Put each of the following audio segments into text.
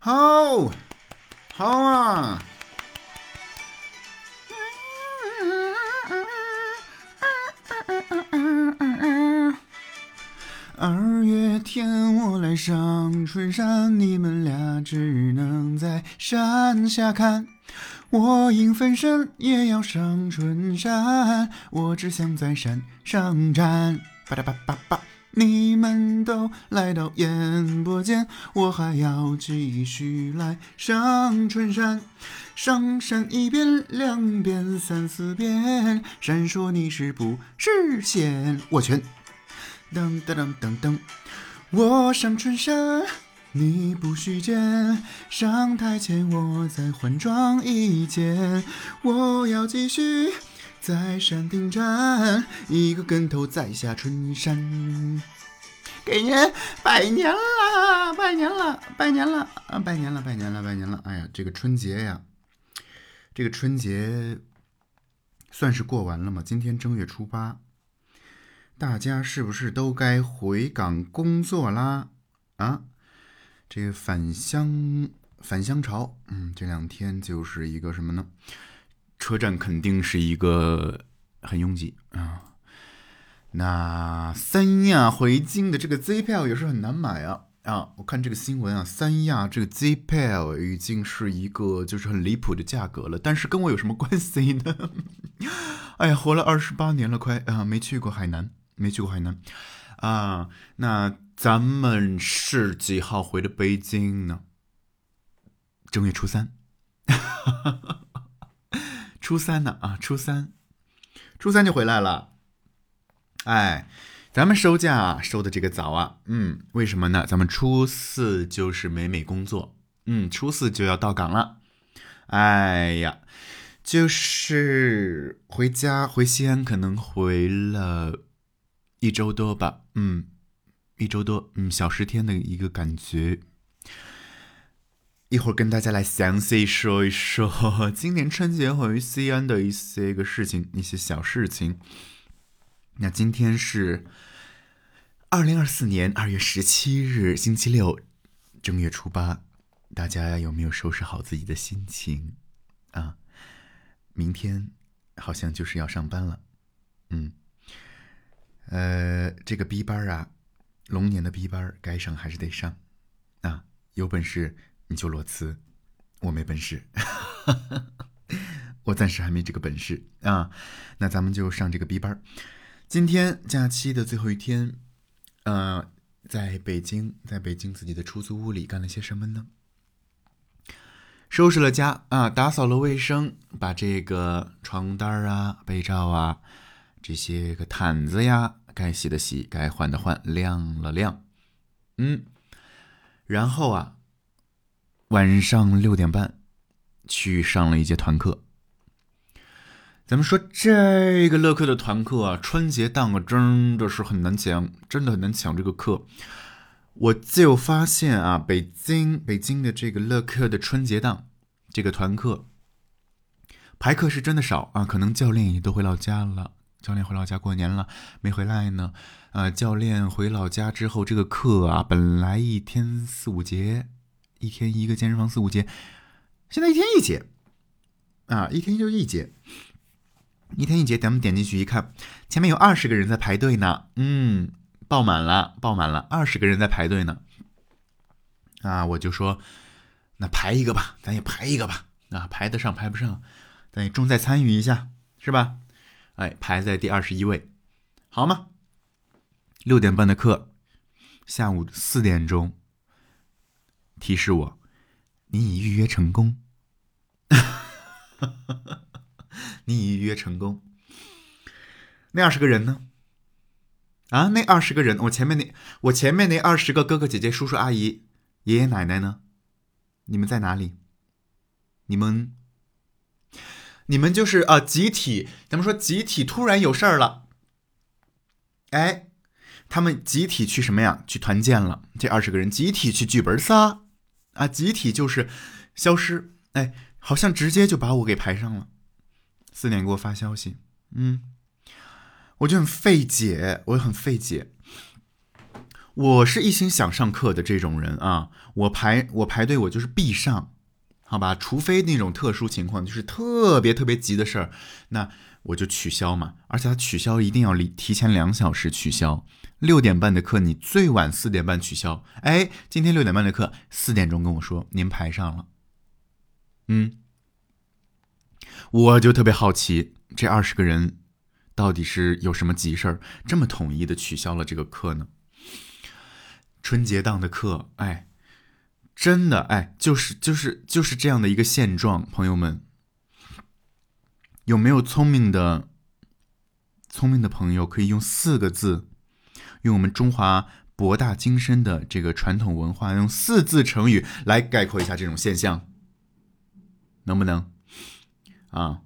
好，好啊！二月天，我来上春山，你们俩只能在山下看。我影分身也要上春山，我只想在山上站。吧嗒吧吧吧，你们都来到演播间，我还要继续来上春山。上山一遍、两遍、三四遍，闪烁你是不是仙？我全。噔噔噔噔噔，我上春山，你不许见。上台前我再换装一件，我要继续在山顶站，一个跟头再下春山。给您拜年啦！拜年了，拜年了啊！拜年了，拜年了，拜年了！哎呀，这个春节呀，这个春节算是过完了吗？今天正月初八。大家是不是都该回岗工作啦？啊，这个返乡返乡潮，嗯，这两天就是一个什么呢？车站肯定是一个很拥挤啊。那三亚回京的这个 Z 票也是很难买啊啊！我看这个新闻啊，三亚这个 Z 票已经是一个就是很离谱的价格了。但是跟我有什么关系呢？哎呀，活了二十八年了，快啊，没去过海南。没去过海南，啊，那咱们是几号回的北京呢？正月初三，哈哈哈初三呢啊，初三，初三就回来了。哎，咱们收假啊收的这个早啊，嗯，为什么呢？咱们初四就是美美工作，嗯，初四就要到岗了。哎呀，就是回家回西安，可能回了。一周多吧，嗯，一周多，嗯，小十天的一个感觉。一会儿跟大家来详细说一说今年春节回西安的一些个事情，一些小事情。那今天是二零二四年二月十七日，星期六，正月初八，大家有没有收拾好自己的心情啊？明天好像就是要上班了，嗯。呃，这个 B 班啊，龙年的 B 班该上还是得上啊！有本事你就裸辞，我没本事，我暂时还没这个本事啊。那咱们就上这个 B 班。今天假期的最后一天，呃，在北京，在北京自己的出租屋里干了些什么呢？收拾了家啊，打扫了卫生，把这个床单啊、被罩啊。这些个毯子呀，该洗的洗，该换的换，晾了晾，嗯，然后啊，晚上六点半去上了一节团课。咱们说这个乐课的团课啊，春节档啊，真的是很难抢，真的很难抢这个课。我就发现啊，北京北京的这个乐课的春节档这个团课排课是真的少啊，可能教练也都回老家了。教练回老家过年了，没回来呢。啊，教练回老家之后，这个课啊，本来一天四五节，一天一个健身房四五节，现在一天一节，啊，一天就一节，一天一节。咱们点进去一看，前面有二十个人在排队呢，嗯，爆满了，爆满了，二十个人在排队呢。啊，我就说，那排一个吧，咱也排一个吧。啊，排得上排不上，咱也重在参与一下，是吧？哎，排在第二十一位，好吗？六点半的课，下午四点钟提示我，你已预约成功。你已预约成功。那二十个人呢？啊，那二十个人，我前面那我前面那二十个哥哥姐姐、叔叔阿姨、爷爷奶奶呢？你们在哪里？你们？你们就是啊，集体，咱们说集体突然有事儿了，哎，他们集体去什么呀？去团建了。这二十个人集体去剧本杀，啊，集体就是消失，哎，好像直接就把我给排上了。四点给我发消息，嗯，我就很费解，我很费解。我是一心想上课的这种人啊，我排我排队我就是必上，好吧？除非那种特殊情况，就是特别特别急的事儿，那我就取消嘛。而且他取消一定要离提前两小时取消，六点半的课你最晚四点半取消。哎，今天六点半的课四点钟跟我说您排上了，嗯，我就特别好奇这二十个人。到底是有什么急事儿，这么统一的取消了这个课呢？春节档的课，哎，真的，哎，就是就是就是这样的一个现状。朋友们，有没有聪明的、聪明的朋友可以用四个字，用我们中华博大精深的这个传统文化，用四字成语来概括一下这种现象？能不能？啊？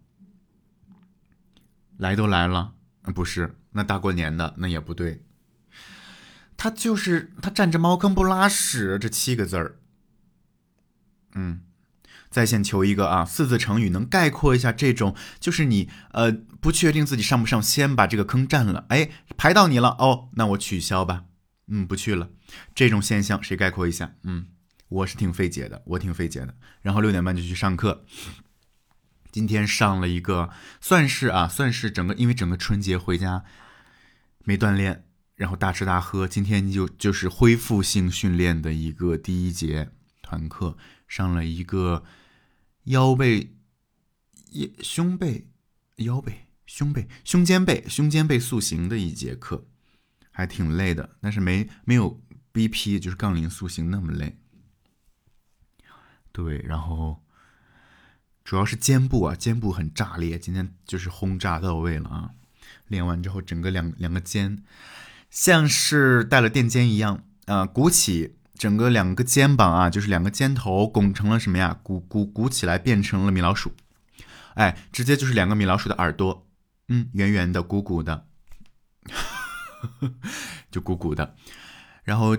来都来了，不是那大过年的那也不对。他就是他占着茅坑不拉屎这七个字儿。嗯，在线求一个啊，四字成语能概括一下这种，就是你呃不确定自己上不上，先把这个坑占了，哎，排到你了哦，那我取消吧，嗯，不去了。这种现象谁概括一下？嗯，我是挺费解的，我挺费解的。然后六点半就去上课。今天上了一个，算是啊，算是整个，因为整个春节回家没锻炼，然后大吃大喝。今天就就是恢复性训练的一个第一节团课，上了一个腰背、胸背、腰背、胸背、胸肩背、胸肩背塑形的一节课，还挺累的，但是没没有 BP 就是杠铃塑形那么累。对，然后。主要是肩部啊，肩部很炸裂，今天就是轰炸到位了啊！练完之后，整个两两个肩像是带了垫肩一样啊，鼓起整个两个肩膀啊，就是两个肩头拱成了什么呀？鼓鼓鼓起来变成了米老鼠，哎，直接就是两个米老鼠的耳朵，嗯，圆圆的鼓鼓的，就鼓鼓的。然后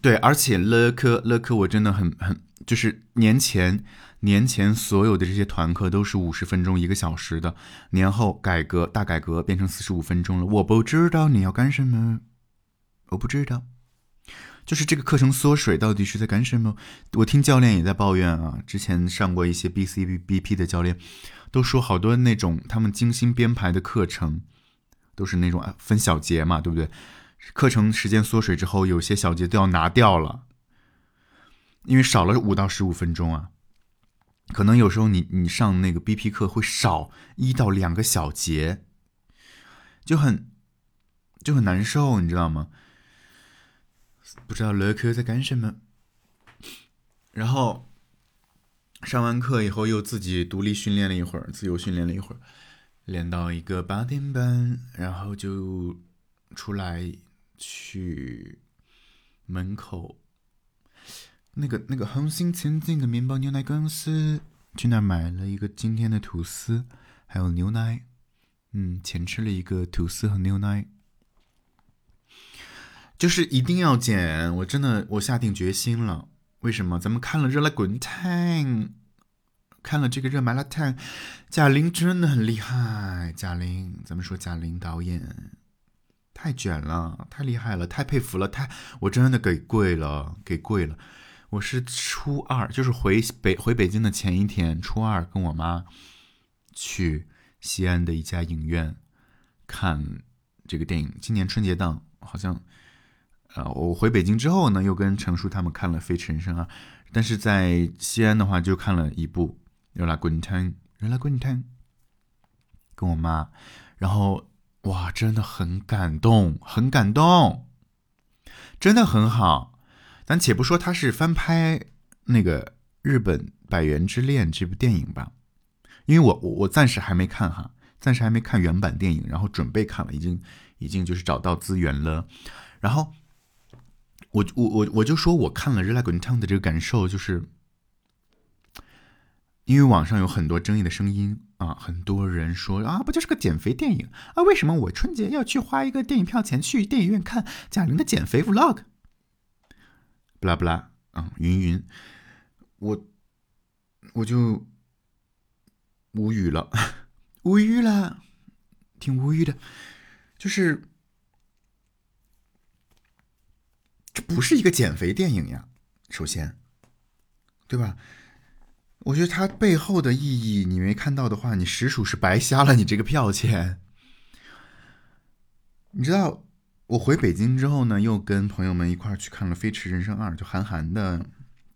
对，而且乐科乐科，我真的很很就是年前。年前所有的这些团课都是五十分钟一个小时的，年后改革大改革变成四十五分钟了。我不知道你要干什么，我不知道，就是这个课程缩水到底是在干什么？我听教练也在抱怨啊，之前上过一些 B C B B P 的教练都说好多那种他们精心编排的课程都是那种分小节嘛，对不对？课程时间缩水之后，有些小节都要拿掉了，因为少了五到十五分钟啊。可能有时候你你上那个 BP 课会少一到两个小节，就很就很难受，你知道吗？不知道乐科在干什么。然后上完课以后又自己独立训练了一会儿，自由训练了一会儿，练到一个八点半，然后就出来去门口。那个那个红星前进的面包牛奶公司，去那儿买了一个今天的吐司，还有牛奶。嗯，前吃了一个吐司和牛奶，就是一定要减。我真的，我下定决心了。为什么？咱们看了《热辣滚烫》，看了这个《热麻辣烫》，贾玲真的很厉害。贾玲，咱们说贾玲导演太卷了，太厉害了，太佩服了，太我真的给跪了，给跪了。我是初二，就是回北回北京的前一天，初二跟我妈去西安的一家影院看这个电影。今年春节档好像，啊，我回北京之后呢，又跟程叔他们看了《飞驰人啊，但是在西安的话就看了一部《热辣滚烫》，热辣滚烫，跟我妈，然后哇，真的很感动，很感动，真的很好。咱且不说他是翻拍那个日本《百元之恋》这部电影吧，因为我我我暂时还没看哈，暂时还没看原版电影，然后准备看了，已经已经就是找到资源了，然后我我我我就说我看了《热辣滚烫》的这个感受，就是因为网上有很多争议的声音啊，很多人说啊，不就是个减肥电影啊？为什么我春节要去花一个电影票钱去电影院看贾玲的减肥 vlog？不拉不拉，嗯，云云，我我就无语了，无语了，挺无语的，就是这不是一个减肥电影呀，首先，对吧？我觉得它背后的意义你没看到的话，你实属是白瞎了你这个票钱。你知道，我回北京之后呢，又跟朋友们一块儿去看了《飞驰人生二》，就韩寒的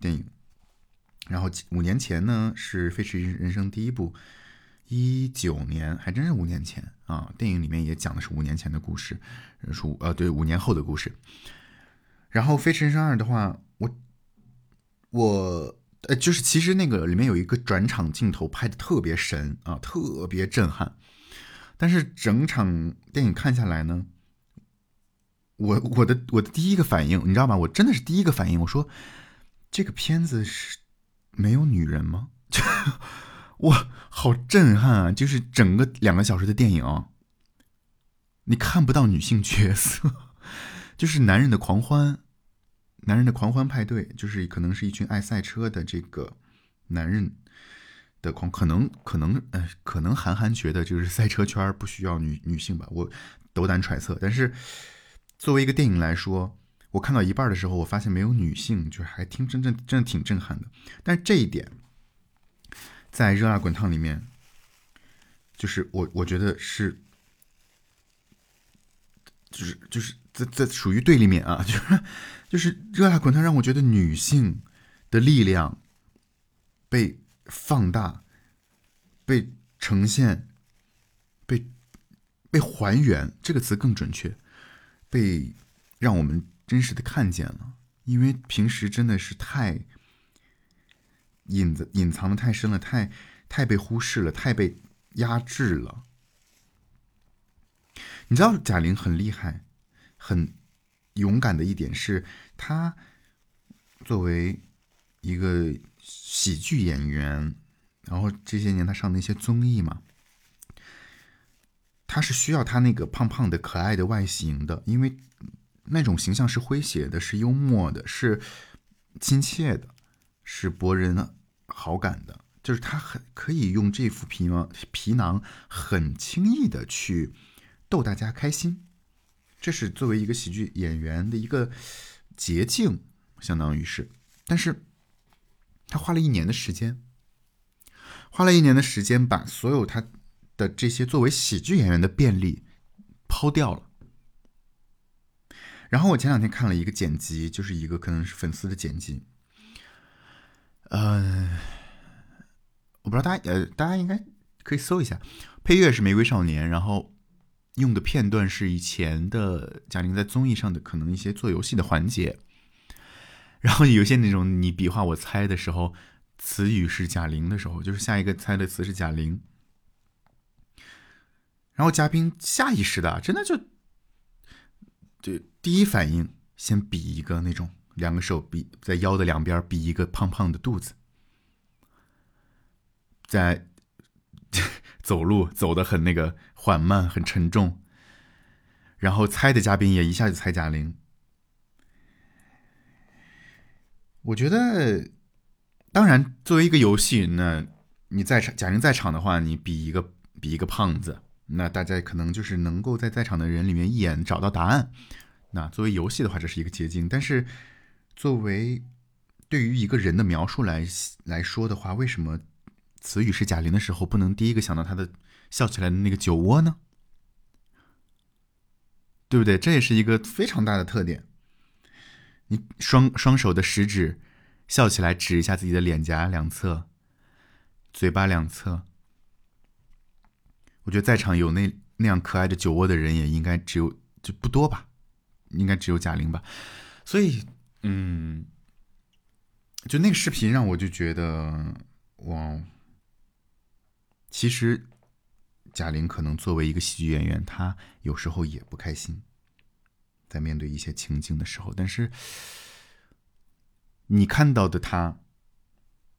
电影。然后五年前呢是《飞驰人生》第一部，一九年还真是五年前啊。电影里面也讲的是五年前的故事，是五呃对五年后的故事。然后《飞驰人生二》的话，我我呃就是其实那个里面有一个转场镜头拍的特别神啊，特别震撼。但是整场电影看下来呢，我我的我的第一个反应，你知道吗？我真的是第一个反应，我说这个片子是没有女人吗？就 哇，好震撼啊！就是整个两个小时的电影，你看不到女性角色，就是男人的狂欢，男人的狂欢派对，就是可能是一群爱赛车的这个男人。的狂可能可能呃可能韩寒觉得就是赛车圈不需要女女性吧，我斗胆揣测。但是作为一个电影来说，我看到一半的时候，我发现没有女性，就还挺真正真的挺震撼的。但是这一点在《热辣滚烫》里面，就是我我觉得是，就是就是在在属于对立面啊，就是就是《热辣滚烫》让我觉得女性的力量被。放大，被呈现，被被还原，这个词更准确，被让我们真实的看见了。因为平时真的是太隐的隐藏的太深了，太太被忽视了，太被压制了。你知道贾玲很厉害、很勇敢的一点是，她作为一个。喜剧演员，然后这些年她上的一些综艺嘛，她是需要她那个胖胖的可爱的外形的，因为那种形象是诙谐的，是幽默的，是亲切的，是博人好感的，就是他很可以用这副皮囊皮囊很轻易的去逗大家开心，这是作为一个喜剧演员的一个捷径，相当于是，但是。他花了一年的时间，花了一年的时间，把所有他的这些作为喜剧演员的便利抛掉了。然后我前两天看了一个剪辑，就是一个可能是粉丝的剪辑，呃，我不知道大家呃，大家应该可以搜一下，配乐是《玫瑰少年》，然后用的片段是以前的贾玲在综艺上的可能一些做游戏的环节。然后有些那种你比划我猜的时候，词语是贾玲的时候，就是下一个猜的词是贾玲，然后嘉宾下意识的真的就，就第一反应先比一个那种两个手比在腰的两边比一个胖胖的肚子，在走路走的很那个缓慢很沉重，然后猜的嘉宾也一下就猜贾玲。我觉得，当然，作为一个游戏，那你在场，贾玲在场的话，你比一个比一个胖子，那大家可能就是能够在在场的人里面一眼找到答案。那作为游戏的话，这是一个捷径。但是，作为对于一个人的描述来来说的话，为什么词语是贾玲的时候，不能第一个想到她的笑起来的那个酒窝呢？对不对？这也是一个非常大的特点。你双双手的食指笑起来，指一下自己的脸颊两侧、嘴巴两侧。我觉得在场有那那样可爱的酒窝的人，也应该只有就不多吧，应该只有贾玲吧。所以，嗯，就那个视频让我就觉得，哇，其实贾玲可能作为一个喜剧演员，她有时候也不开心。在面对一些情境的时候，但是你看到的他，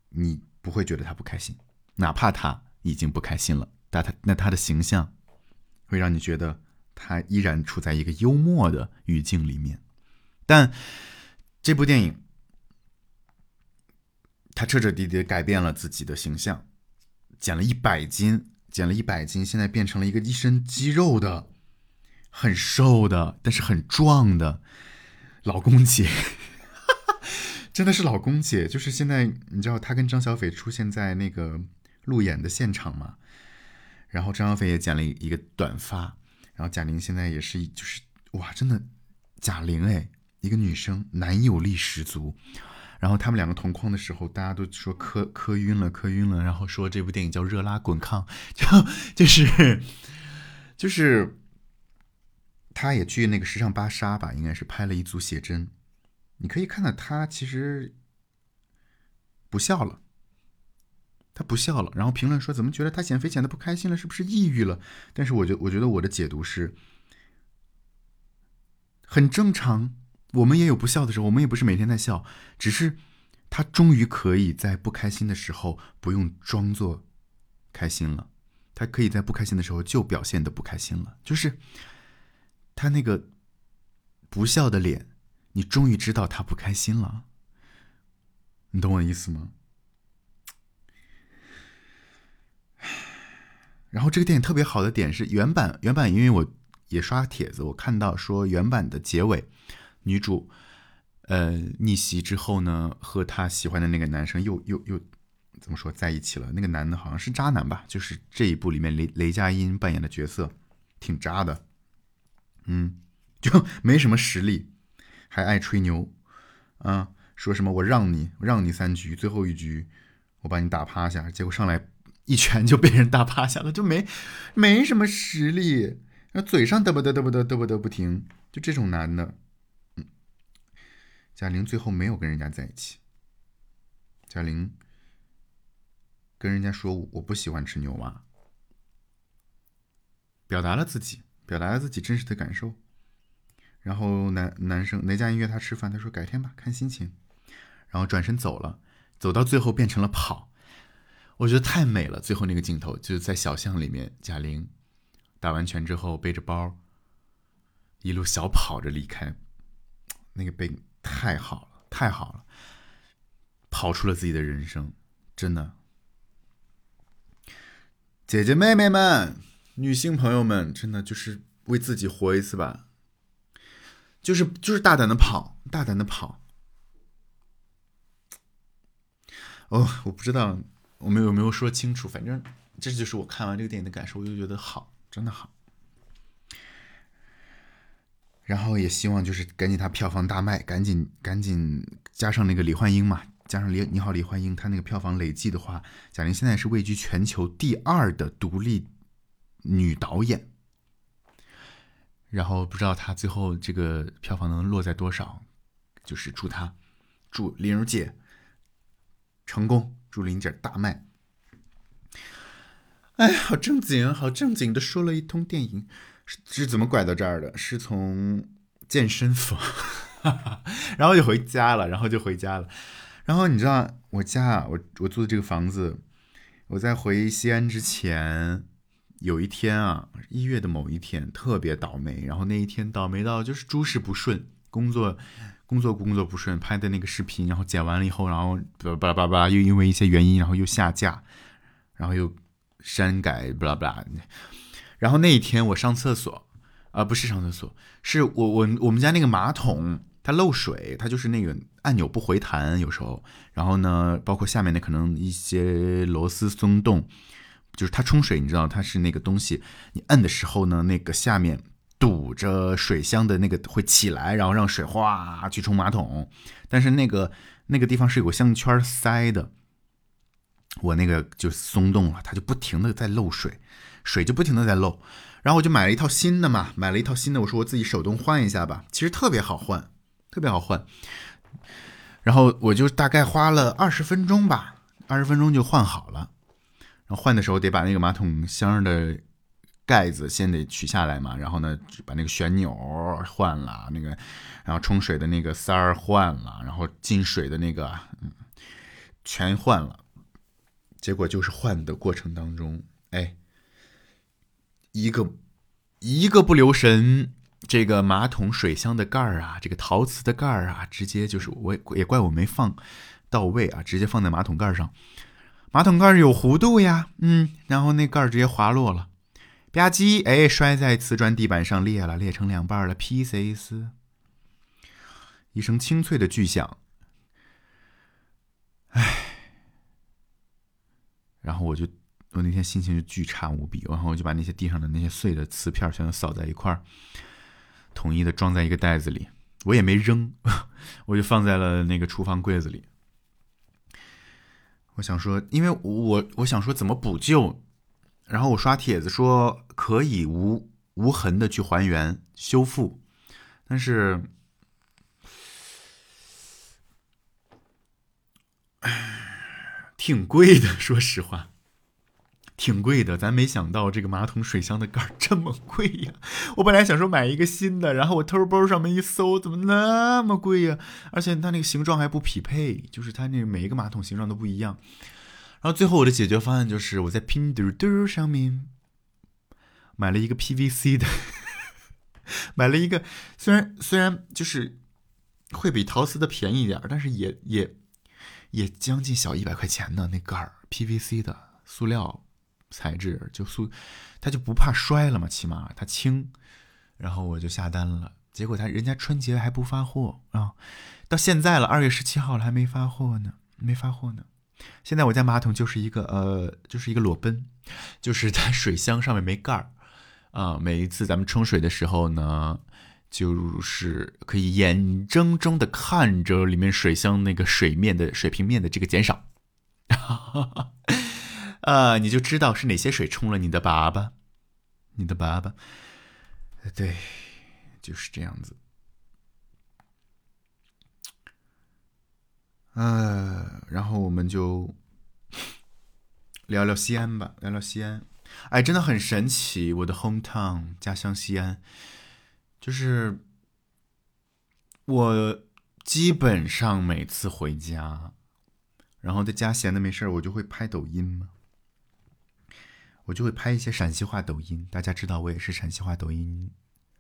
你不会觉得他不开心，哪怕他已经不开心了，但他那他的形象会让你觉得他依然处在一个幽默的语境里面。但这部电影，他彻彻底底改变了自己的形象，减了一百斤，减了一百斤，现在变成了一个一身肌肉的。很瘦的，但是很壮的，老公节，真的是老公姐。就是现在，你知道她跟张小斐出现在那个路演的现场吗？然后张小斐也剪了一个短发，然后贾玲现在也是，就是哇，真的，贾玲哎，一个女生男友力十足。然后他们两个同框的时候，大家都说磕磕晕了，磕晕了。然后说这部电影叫《热拉滚炕》，就就是就是，他也去那个时尚芭莎吧，应该是拍了一组写真。你可以看到他其实不笑了，他不笑了。然后评论说怎么觉得他减肥减的不开心了，是不是抑郁了？但是我觉我觉得我的解读是很正常。我们也有不笑的时候，我们也不是每天在笑，只是他终于可以在不开心的时候不用装作开心了，他可以在不开心的时候就表现的不开心了，就是他那个不笑的脸，你终于知道他不开心了，你懂我意思吗？然后这个电影特别好的点是原版，原版因为我也刷帖子，我看到说原版的结尾。女主，呃，逆袭之后呢，和她喜欢的那个男生又又又怎么说在一起了？那个男的好像是渣男吧？就是这一部里面雷雷佳音扮演的角色，挺渣的，嗯，就没什么实力，还爱吹牛，啊，说什么我让你让你三局，最后一局我把你打趴下，结果上来一拳就被人打趴下了，就没没什么实力，那嘴上嘚啵嘚嘚啵嘚嘚啵嘚不停，就这种男的。贾玲最后没有跟人家在一起。贾玲跟人家说：“我不喜欢吃牛蛙。”表达了自己，表达了自己真实的感受。然后男男生雷佳音约他吃饭，他说：“改天吧，看心情。”然后转身走了，走到最后变成了跑。我觉得太美了。最后那个镜头就是在小巷里面，贾玲打完拳之后背着包，一路小跑着离开，那个背。太好了，太好了，跑出了自己的人生，真的。姐姐妹妹们，女性朋友们，真的就是为自己活一次吧，就是就是大胆的跑，大胆的跑。哦，我不知道我们有没有说清楚，反正这就是我看完这个电影的感受，我就觉得好，真的好。然后也希望就是赶紧它票房大卖，赶紧赶紧加上那个李焕英嘛，加上李你好李焕英，她那个票房累计的话，贾玲现在是位居全球第二的独立女导演。然后不知道她最后这个票房能落在多少，就是祝她祝玲儿姐成功，祝玲姐大卖。哎，好正经，好正经的说了一通电影。是是怎么拐到这儿的？是从健身房，然后就回家了，然后就回家了。然后你知道我家啊，我我租的这个房子，我在回西安之前，有一天啊，一月的某一天特别倒霉。然后那一天倒霉到就是诸事不顺，工作工作工作不顺，拍的那个视频，然后剪完了以后，然后巴拉巴拉又因为一些原因，然后又下架，然后又删改，巴拉巴拉。然后那一天我上厕所，啊，不是上厕所，是我我我们家那个马桶它漏水，它就是那个按钮不回弹，有时候，然后呢，包括下面的可能一些螺丝松动，就是它冲水，你知道它是那个东西，你摁的时候呢，那个下面堵着水箱的那个会起来，然后让水哗去冲马桶，但是那个那个地方是有个项圈塞的，我那个就松动了，它就不停的在漏水。水就不停的在漏，然后我就买了一套新的嘛，买了一套新的，我说我自己手动换一下吧，其实特别好换，特别好换。然后我就大概花了二十分钟吧，二十分钟就换好了。然后换的时候得把那个马桶箱的盖子先得取下来嘛，然后呢把那个旋钮换了，那个然后冲水的那个塞儿换了，然后进水的那个嗯全换了。结果就是换的过程当中，哎。一个一个不留神，这个马桶水箱的盖儿啊，这个陶瓷的盖儿啊，直接就是我也怪我没放到位啊，直接放在马桶盖上。马桶盖有弧度呀，嗯，然后那盖儿直接滑落了，吧唧，哎，摔在瓷砖地板上裂了，裂成两半了，pieces。一声清脆的巨响，唉，然后我就我那天心情就巨差无比，然后我就把那些地上的那些碎的瓷片全都扫在一块儿，统一的装在一个袋子里，我也没扔，我就放在了那个厨房柜子里。我想说，因为我我想说怎么补救，然后我刷帖子说可以无无痕的去还原修复，但是。挺贵的，说实话，挺贵的。咱没想到这个马桶水箱的盖这么贵呀！我本来想说买一个新的，然后我偷包上面一搜，怎么那么贵呀？而且它那个形状还不匹配，就是它那每一个马桶形状都不一样。然后最后我的解决方案就是我在拼多多上面买了一个 PVC 的，买了一个虽然虽然就是会比陶瓷的便宜一点，但是也也。也将近小一百块钱呢，那盖儿 PVC 的塑料材质，就塑，它就不怕摔了嘛，起码它轻。然后我就下单了，结果他人家春节还不发货啊，到现在了，二月十七号了还没发货呢，没发货呢。现在我家马桶就是一个呃，就是一个裸奔，就是它水箱上面没盖儿啊。每一次咱们冲水的时候呢。就是可以眼睁睁的看着里面水箱那个水面的水平面的这个减少，啊，你就知道是哪些水冲了你的粑粑，你的粑粑，对，就是这样子。呃，然后我们就聊聊西安吧，聊聊西安。哎，真的很神奇，我的 hometown 家乡西安。就是我基本上每次回家，然后在家闲的没事我就会拍抖音嘛，我就会拍一些陕西话抖音。大家知道我也是陕西话抖音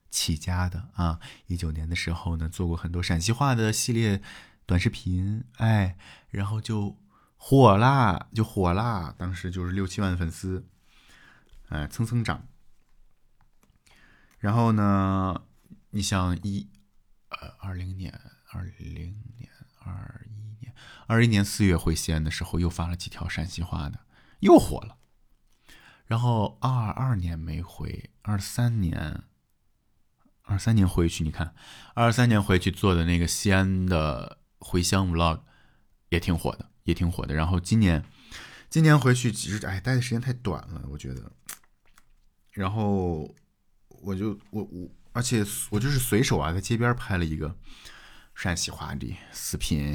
起家的啊。一九年的时候呢，做过很多陕西话的系列短视频，哎，然后就火啦，就火啦。当时就是六七万粉丝，哎，蹭蹭涨。然后呢？你像一，呃，二零年、二零年、二一年、二一年四月回西安的时候，又发了几条陕西话的，又火了。然后二二年没回，二三年，二三年回去，你看，二三年回去做的那个西安的回乡 vlog 也挺火的，也挺火的。然后今年，今年回去其实哎，待的时间太短了，我觉得。然后我就我我。而且我就是随手啊，在街边拍了一个陕西话的视频，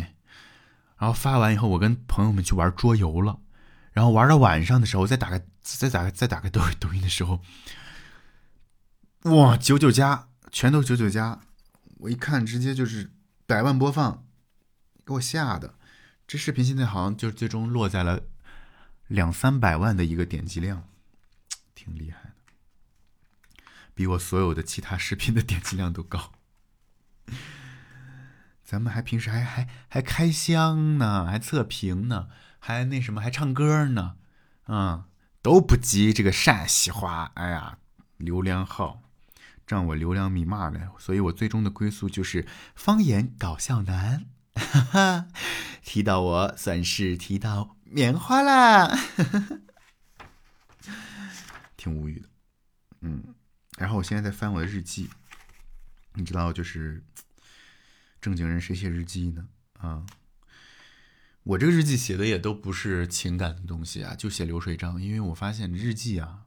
然后发完以后，我跟朋友们去玩桌游了，然后玩到晚上的时候，再打开再打开再打开抖抖音的时候，哇，九九加，全都九九加，我一看直接就是百万播放，给我吓的。这视频现在好像就最终落在了两三百万的一个点击量，挺厉害的。比我所有的其他视频的点击量都高，咱们还平时还还还开箱呢，还测评呢，还那什么还唱歌呢，啊，都不及这个陕西话。哎呀，流量好，占我流量密码了，所以我最终的归宿就是方言搞笑男。哈哈，提到我算是提到棉花啦，挺无语的，嗯。然后我现在在翻我的日记，你知道，就是正经人谁写日记呢？啊，我这个日记写的也都不是情感的东西啊，就写流水账。因为我发现日记啊，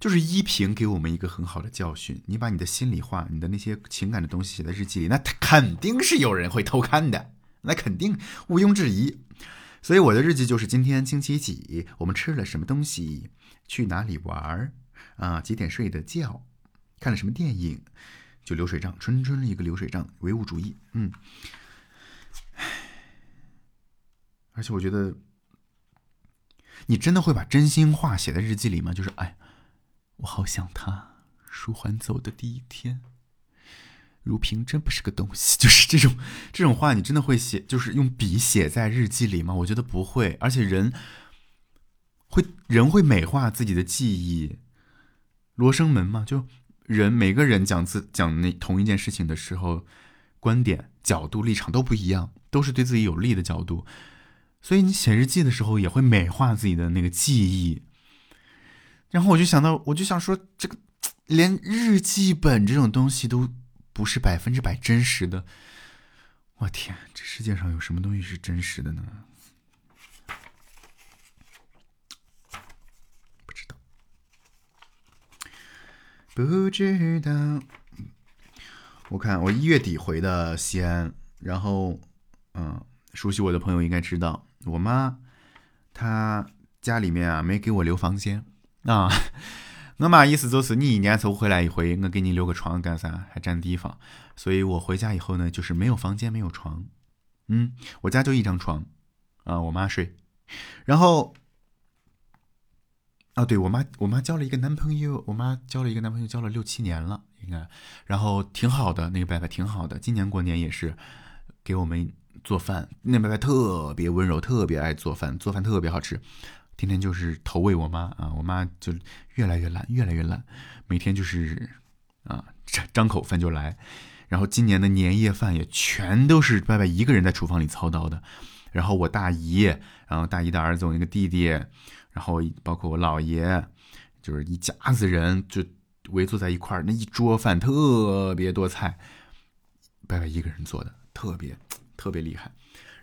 就是依萍给我们一个很好的教训：你把你的心里话、你的那些情感的东西写在日记里，那肯定是有人会偷看的，那肯定毋庸置疑。所以我的日记就是今天星期几，我们吃了什么东西，去哪里玩儿。啊，几点睡的觉？看了什么电影？就流水账，纯纯的一个流水账，唯物主义。嗯，而且我觉得，你真的会把真心话写在日记里吗？就是，哎，我好想他。舒缓走的第一天，如萍真不是个东西。就是这种这种话，你真的会写？就是用笔写在日记里吗？我觉得不会。而且人会人会美化自己的记忆。罗生门嘛，就人每个人讲自讲那同一件事情的时候，观点、角度、立场都不一样，都是对自己有利的角度，所以你写日记的时候也会美化自己的那个记忆。然后我就想到，我就想说，这个连日记本这种东西都不是百分之百真实的。我天，这世界上有什么东西是真实的呢？不知道，不知道。我看我一月底回的西安，然后，嗯，熟悉我的朋友应该知道，我妈她家里面啊没给我留房间啊。我妈意思就是你一年才回来一回，我给你留个床干啥？还占地方。所以我回家以后呢，就是没有房间，没有床。嗯，我家就一张床，啊，我妈睡。然后，啊，对我妈，我妈交了一个男朋友，我妈交了一个男朋友，交了六七年了，应该。然后挺好的，那个伯伯挺好的。今年过年也是给我们做饭，那伯伯特别温柔，特别爱做饭，做饭特别好吃。天天就是投喂我妈啊，我妈就越来越懒，越来越懒，每天就是啊张张口饭就来，然后今年的年夜饭也全都是伯伯一个人在厨房里操刀的，然后我大姨，然后大姨的儿子，我那个弟弟，然后包括我姥爷，就是一家子人就围坐在一块儿，那一桌饭特别多菜，伯伯一个人做的，特别特别厉害。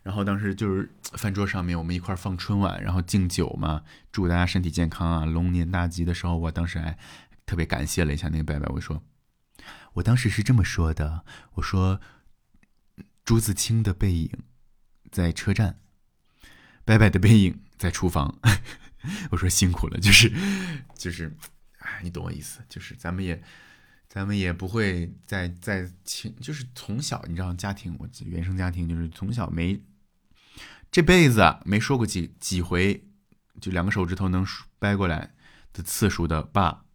然后当时就是 饭桌上面，我们一块放春晚，然后敬酒嘛，祝大家身体健康啊，龙年大吉的时候，我当时还特别感谢了一下那个伯伯，我说，我当时是这么说的，我说朱自清的背影在车站，伯伯的背影在厨房，我说辛苦了，就是就是，哎，你懂我意思，就是咱们也咱们也不会再再亲，就是从小你知道家庭，我原生家庭就是从小没。这辈子没说过几几回，就两个手指头能掰过来的次数的爸，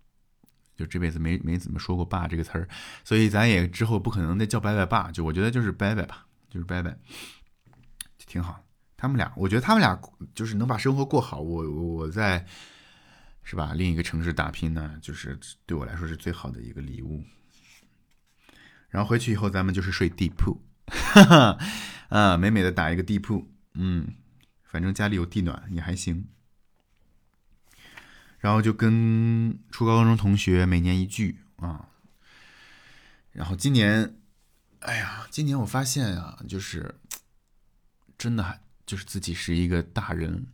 就这辈子没没怎么说过“爸”这个词儿，所以咱也之后不可能再叫“拜拜爸”，就我觉得就是“拜拜”吧，就是“拜拜”，就挺好。他们俩，我觉得他们俩就是能把生活过好。我我在是吧？另一个城市打拼呢，就是对我来说是最好的一个礼物。然后回去以后，咱们就是睡地铺，哈哈，啊，美美的打一个地铺。嗯，反正家里有地暖也还行。然后就跟初高中同学每年一聚啊。然后今年，哎呀，今年我发现啊，就是真的还就是自己是一个大人，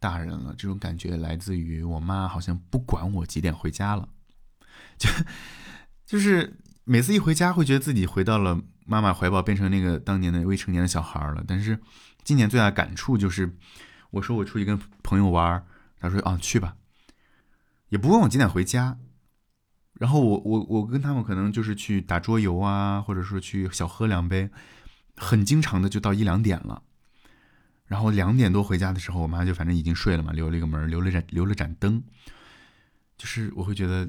大人了。这种感觉来自于我妈好像不管我几点回家了，就就是每次一回家会觉得自己回到了妈妈怀抱，变成那个当年的未成年的小孩了。但是。今年最大的感触就是，我说我出去跟朋友玩，他说啊去吧，也不问我几点回家。然后我我我跟他们可能就是去打桌游啊，或者说去小喝两杯，很经常的就到一两点了。然后两点多回家的时候，我妈就反正已经睡了嘛，留了一个门，留了盏留了盏灯，就是我会觉得，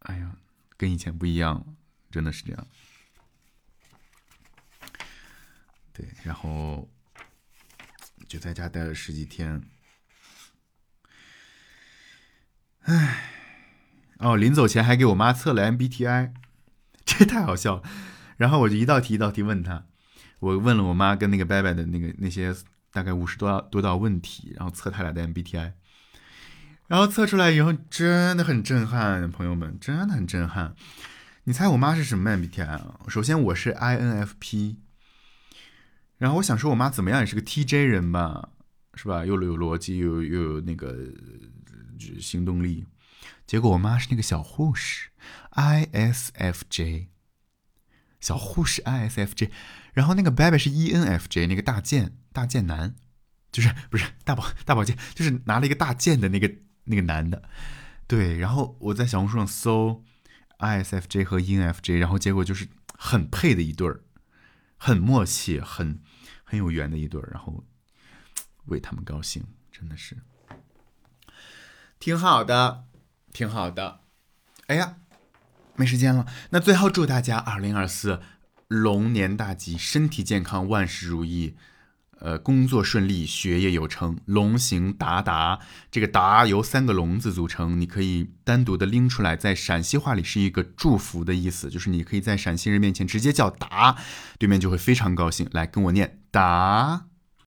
哎呀，跟以前不一样了，真的是这样。对，然后就在家待了十几天，唉，哦，临走前还给我妈测了 MBTI，这太好笑了。然后我就一道题一道题问他，我问了我妈跟那个拜拜的那个那些大概五十多多道问题，然后测他俩的 MBTI，然后测出来以后真的很震撼，朋友们真的很震撼。你猜我妈是什么 MBTI 啊？首先我是 INFP。然后我想说，我妈怎么样也是个 TJ 人吧，是吧？又有逻辑，又又有那个行动力。结果我妈是那个小护士，ISFJ，小护士 ISFJ。然后那个 baby 是 ENFJ，那个大剑大剑男，就是不是大宝大宝剑，就是拿了一个大剑的那个那个男的。对，然后我在小红书上搜 ISFJ 和 ENFJ，然后结果就是很配的一对儿，很默契，很。很有缘的一对儿，然后为他们高兴，真的是挺好的，挺好的。哎呀，没时间了。那最后祝大家二零二四龙年大吉，身体健康，万事如意。呃，工作顺利，学业有成，龙行达达。这个达由三个龙字组成，你可以单独的拎出来，在陕西话里是一个祝福的意思，就是你可以在陕西人面前直接叫达，对面就会非常高兴。来跟我念达。